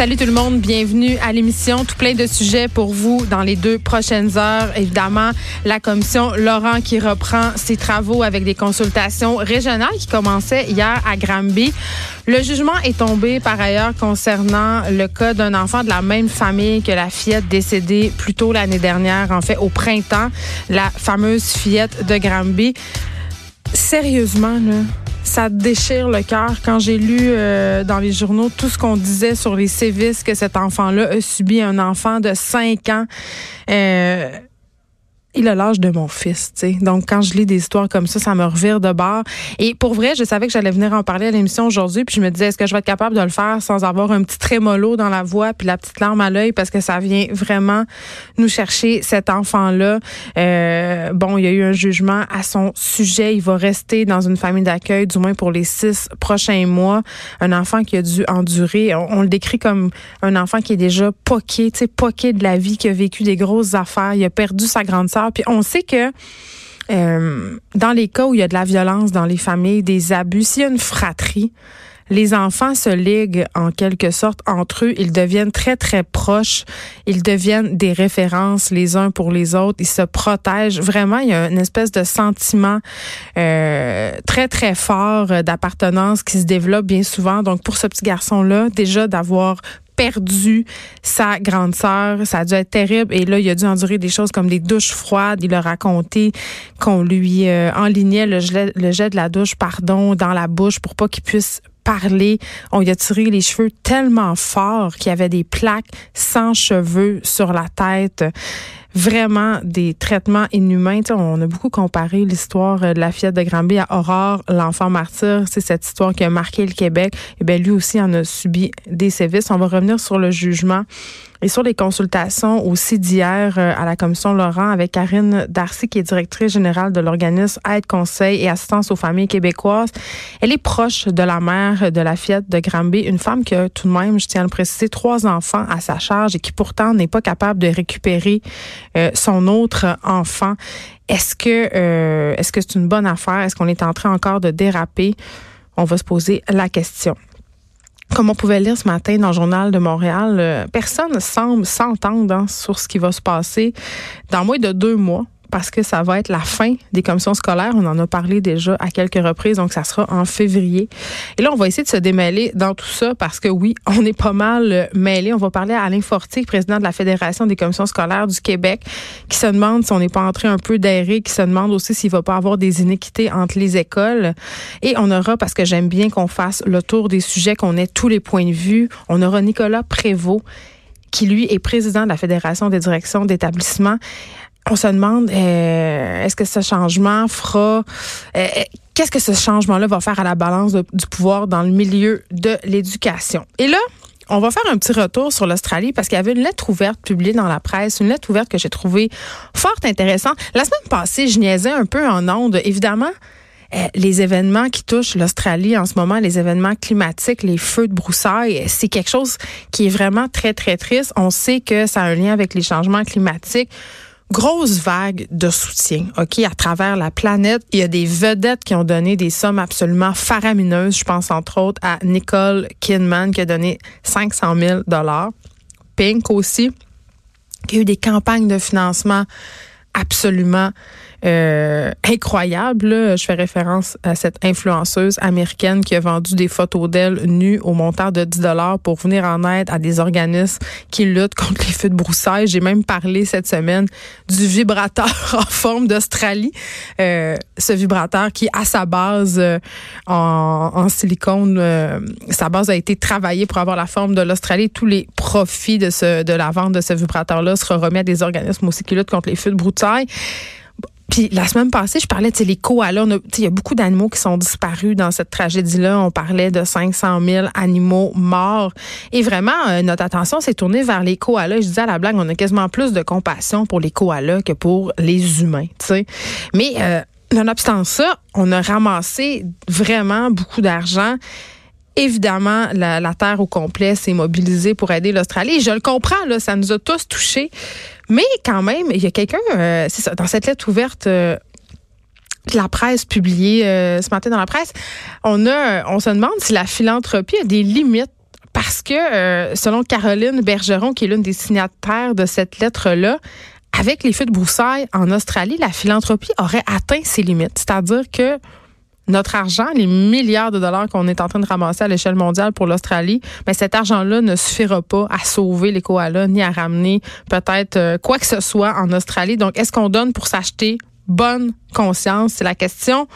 Salut tout le monde, bienvenue à l'émission. Tout plein de sujets pour vous dans les deux prochaines heures. Évidemment, la commission Laurent qui reprend ses travaux avec des consultations régionales qui commençaient hier à Granby. Le jugement est tombé par ailleurs concernant le cas d'un enfant de la même famille que la fillette décédée plus tôt l'année dernière, en fait au printemps, la fameuse fillette de Granby. Sérieusement, là, ça déchire le cœur quand j'ai lu euh, dans les journaux tout ce qu'on disait sur les sévices que cet enfant-là a subi, un enfant de 5 ans. Euh, il a l'âge de mon fils, tu sais. Donc, quand je lis des histoires comme ça, ça me revire de bord. Et pour vrai, je savais que j'allais venir en parler à l'émission aujourd'hui, puis je me disais, est-ce que je vais être capable de le faire sans avoir un petit trémolo dans la voix, puis la petite larme à l'œil, parce que ça vient vraiment nous chercher cet enfant-là. Euh, bon, il y a eu un jugement à son sujet. Il va rester dans une famille d'accueil, du moins pour les six prochains mois. Un enfant qui a dû endurer, on, le décrit comme un enfant qui est déjà poqué, tu sais, poqué de la vie, qui a vécu des grosses affaires. Il a perdu sa grande sœur puis on sait que euh, dans les cas où il y a de la violence dans les familles, des abus, s'il y a une fratrie, les enfants se liguent en quelque sorte entre eux. Ils deviennent très, très proches. Ils deviennent des références les uns pour les autres. Ils se protègent. Vraiment, il y a une espèce de sentiment euh, très, très fort d'appartenance qui se développe bien souvent. Donc, pour ce petit garçon-là, déjà d'avoir perdu sa grande sœur. Ça a dû être terrible. Et là, il a dû endurer des choses comme des douches froides. Il a raconté qu'on lui euh, enlignait le jet, le jet de la douche, pardon, dans la bouche pour pas qu'il puisse parler. On lui a tiré les cheveux tellement fort qu'il y avait des plaques sans cheveux sur la tête vraiment des traitements inhumains. on a beaucoup comparé l'histoire de la fillette de Granby à Aurore, l'enfant martyr. C'est cette histoire qui a marqué le Québec. Et eh bien, lui aussi en a subi des sévices. On va revenir sur le jugement et sur les consultations aussi d'hier euh, à la commission Laurent avec Karine Darcy, qui est directrice générale de l'organisme Aide, Conseil et Assistance aux familles québécoises. Elle est proche de la mère de la fillette de Granby, une femme qui a tout de même, je tiens à le préciser, trois enfants à sa charge et qui pourtant n'est pas capable de récupérer euh, son autre enfant. Est-ce que euh, est-ce que c'est une bonne affaire? Est-ce qu'on est en train encore de déraper? On va se poser la question. Comme on pouvait lire ce matin dans le journal de Montréal, euh, personne ne semble s'entendre hein, sur ce qui va se passer dans moins de deux mois parce que ça va être la fin des commissions scolaires. On en a parlé déjà à quelques reprises, donc ça sera en février. Et là, on va essayer de se démêler dans tout ça parce que oui, on est pas mal euh, mêlés. On va parler à Alain Fortier, président de la Fédération des commissions scolaires du Québec, qui se demande si on n'est pas entré un peu d'aéré, qui se demande aussi s'il va pas avoir des inéquités entre les écoles. Et on aura, parce que j'aime bien qu'on fasse le tour des sujets, qu'on ait tous les points de vue, on aura Nicolas Prévost qui lui est président de la Fédération des directions d'établissement on se demande euh, est-ce que ce changement fera euh, qu'est-ce que ce changement-là va faire à la balance du pouvoir dans le milieu de l'éducation? Et là, on va faire un petit retour sur l'Australie parce qu'il y avait une lettre ouverte publiée dans la presse, une lettre ouverte que j'ai trouvée fort intéressante. La semaine passée, je niaisais un peu en ondes. Évidemment, euh, les événements qui touchent l'Australie en ce moment, les événements climatiques, les feux de broussailles, c'est quelque chose qui est vraiment très, très triste. On sait que ça a un lien avec les changements climatiques grosse vague de soutien, OK, à travers la planète. Il y a des vedettes qui ont donné des sommes absolument faramineuses. Je pense entre autres à Nicole Kidman qui a donné 500 000 dollars. Pink aussi, qui a eu des campagnes de financement absolument euh, incroyable. Je fais référence à cette influenceuse américaine qui a vendu des photos d'elle nues au montant de 10 dollars pour venir en aide à des organismes qui luttent contre les feux de broussailles. J'ai même parlé cette semaine du vibrateur en forme d'Australie. Euh, ce vibrateur qui, à sa base euh, en, silicone, sa base a été travaillée pour avoir la forme de l'Australie. Tous les profits de, la vente de ce vibrateur-là sera remis à des organismes aussi qui luttent contre les feux de broussailles. Puis la semaine passée, je parlais, de les koalas. Il y a beaucoup d'animaux qui sont disparus dans cette tragédie-là. On parlait de 500 000 animaux morts. Et vraiment, euh, notre attention s'est tournée vers les koalas. Je disais à la blague, on a quasiment plus de compassion pour les koalas que pour les humains. sais. Mais euh, nonobstant ça, on a ramassé vraiment beaucoup d'argent. Évidemment, la, Terre au complet s'est mobilisée pour aider l'Australie. Je le comprends, là, ça nous a tous touchés. Mais quand même, il y a quelqu'un, euh, c'est ça, dans cette lettre ouverte euh, la presse publiée euh, ce matin dans la presse, on a, on se demande si la philanthropie a des limites parce que, selon Caroline Bergeron, qui est l'une des signataires de cette lettre-là, avec les feux de broussailles en Australie, la philanthropie aurait atteint ses limites. C'est-à-dire que notre argent, les milliards de dollars qu'on est en train de ramasser à l'échelle mondiale pour l'Australie, mais cet argent-là ne suffira pas à sauver les koalas ni à ramener peut-être euh, quoi que ce soit en Australie. Donc, est-ce qu'on donne pour s'acheter? Bonne conscience? C'est la question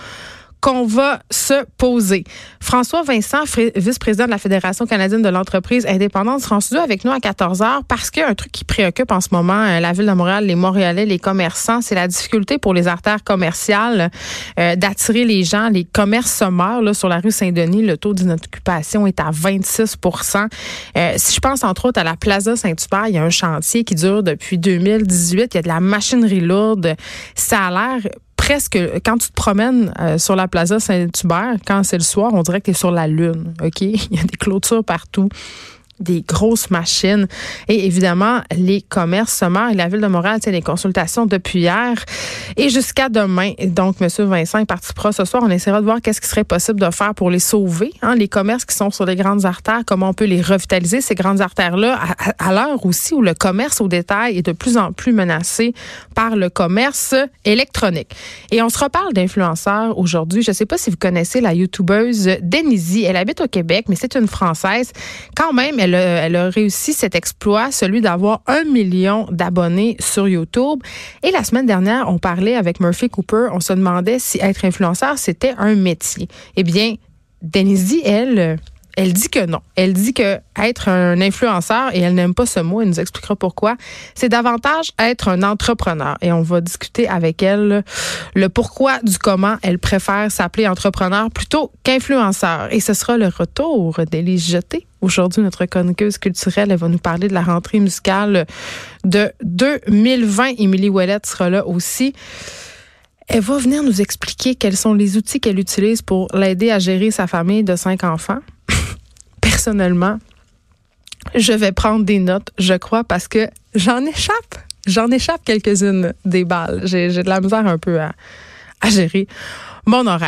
qu'on va se poser. François Vincent, vice-président de la Fédération canadienne de l'entreprise indépendante, sera en avec nous à 14 heures parce qu'il y a un truc qui préoccupe en ce moment euh, la ville de Montréal, les Montréalais, les commerçants, c'est la difficulté pour les artères commerciales euh, d'attirer les gens. Les commerces sommaires là, sur la rue Saint-Denis, le taux d'inoccupation est à 26% euh, Si je pense entre autres à la Plaza Saint-Hubert, il y a un chantier qui dure depuis 2018. Il y a de la machinerie lourde. Ça a l'air presque, quand tu te promènes euh, sur la plaza Saint-Hubert, quand c'est le soir, on dirait que tu es sur la Lune. OK? Il y a des clôtures partout des grosses machines et évidemment les commerces sommaires et la ville de Montréal tient les consultations depuis hier et jusqu'à demain. Donc Monsieur Vincent est parti pro ce soir. On essaiera de voir qu'est-ce qui serait possible de faire pour les sauver, hein, les commerces qui sont sur les grandes artères, comment on peut les revitaliser ces grandes artères là à, l'heure aussi où le commerce au détail est de plus en plus menacé par le commerce électronique. Et on se reparle d'influenceurs aujourd'hui. Je ne sais pas si vous connaissez la youtubeuse Denise. Elle habite au Québec, mais c'est une française. Quand même, elle a, réussi cet exploit, celui d'avoir un million d'abonnés sur YouTube. Et la semaine dernière, on parlait avec Murphy Cooper, on se demandait si être influenceur, c'était un métier. Eh bien, Denise, elle, elle dit que non. Elle dit que être un influenceur, et elle n'aime pas ce mot, elle nous expliquera pourquoi, c'est davantage être un entrepreneur. Et on va discuter avec elle le pourquoi du comment elle préfère s'appeler entrepreneur plutôt qu'influenceur. Et ce sera le retour d'Élise Jeté. Aujourd'hui, notre chroniqueuse culturelle, elle va nous parler de la rentrée musicale de 2020. Émilie Ouellette sera là aussi. Elle va venir nous expliquer quels sont les outils qu'elle utilise pour l'aider à gérer sa famille de cinq enfants personnellement, je vais prendre des notes, je crois, parce que j'en échappe. J'en échappe quelques-unes des balles. J'ai de la misère un peu à, à gérer mon horaire.